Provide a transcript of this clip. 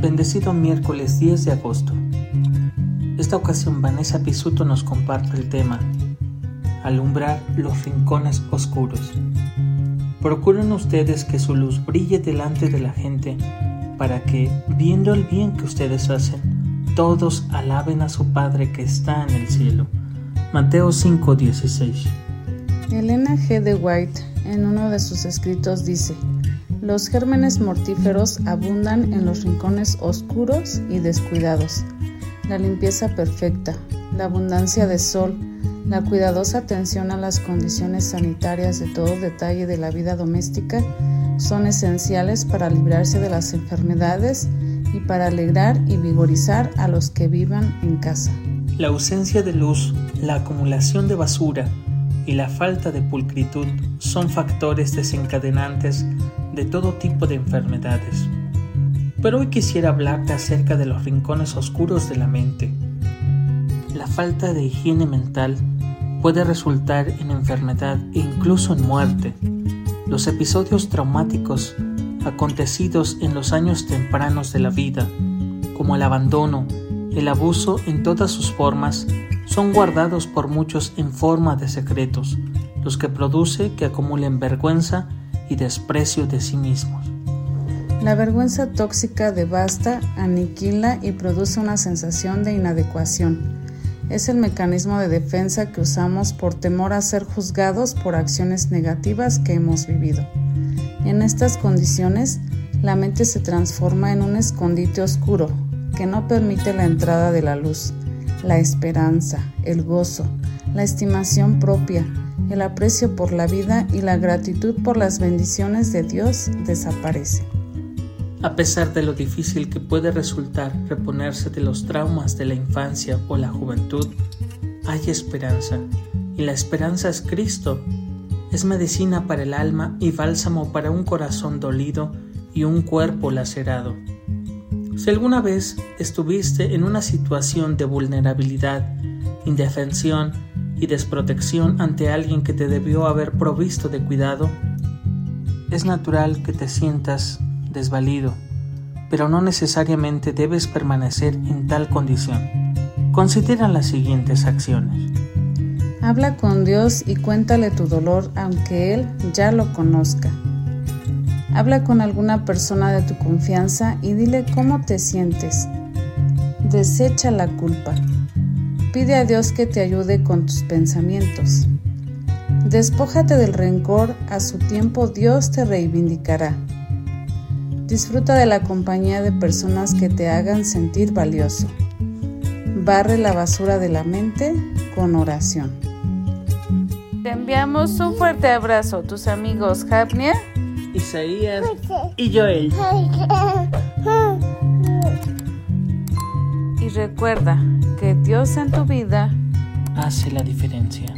Bendecido miércoles 10 de agosto. Esta ocasión Vanessa Pisuto nos comparte el tema Alumbrar los rincones oscuros. Procuren ustedes que su luz brille delante de la gente para que, viendo el bien que ustedes hacen, todos alaben a su Padre que está en el cielo. Mateo 5:16. Elena G. de White en uno de sus escritos dice, los gérmenes mortíferos abundan en los rincones oscuros y descuidados. La limpieza perfecta, la abundancia de sol, la cuidadosa atención a las condiciones sanitarias de todo detalle de la vida doméstica son esenciales para librarse de las enfermedades y para alegrar y vigorizar a los que vivan en casa. La ausencia de luz, la acumulación de basura y la falta de pulcritud son factores desencadenantes de todo tipo de enfermedades. Pero hoy quisiera hablarte acerca de los rincones oscuros de la mente. La falta de higiene mental puede resultar en enfermedad e incluso en muerte. Los episodios traumáticos acontecidos en los años tempranos de la vida, como el abandono, el abuso en todas sus formas, son guardados por muchos en forma de secretos, los que produce que acumulen vergüenza y desprecio de sí mismos. La vergüenza tóxica devasta, aniquila y produce una sensación de inadecuación. Es el mecanismo de defensa que usamos por temor a ser juzgados por acciones negativas que hemos vivido. En estas condiciones, la mente se transforma en un escondite oscuro que no permite la entrada de la luz, la esperanza, el gozo, la estimación propia, el aprecio por la vida y la gratitud por las bendiciones de Dios desaparece. A pesar de lo difícil que puede resultar reponerse de los traumas de la infancia o la juventud, hay esperanza, y la esperanza es Cristo. Es medicina para el alma y bálsamo para un corazón dolido y un cuerpo lacerado. Si alguna vez estuviste en una situación de vulnerabilidad, indefensión, y desprotección ante alguien que te debió haber provisto de cuidado, es natural que te sientas desvalido, pero no necesariamente debes permanecer en tal condición. Considera las siguientes acciones. Habla con Dios y cuéntale tu dolor aunque Él ya lo conozca. Habla con alguna persona de tu confianza y dile cómo te sientes. Desecha la culpa. Pide a Dios que te ayude con tus pensamientos. Despójate del rencor, a su tiempo Dios te reivindicará. Disfruta de la compañía de personas que te hagan sentir valioso. Barre la basura de la mente con oración. Te enviamos un fuerte abrazo, tus amigos Hapnia, Isaías y Joel. Y recuerda, que Dios en tu vida hace la diferencia.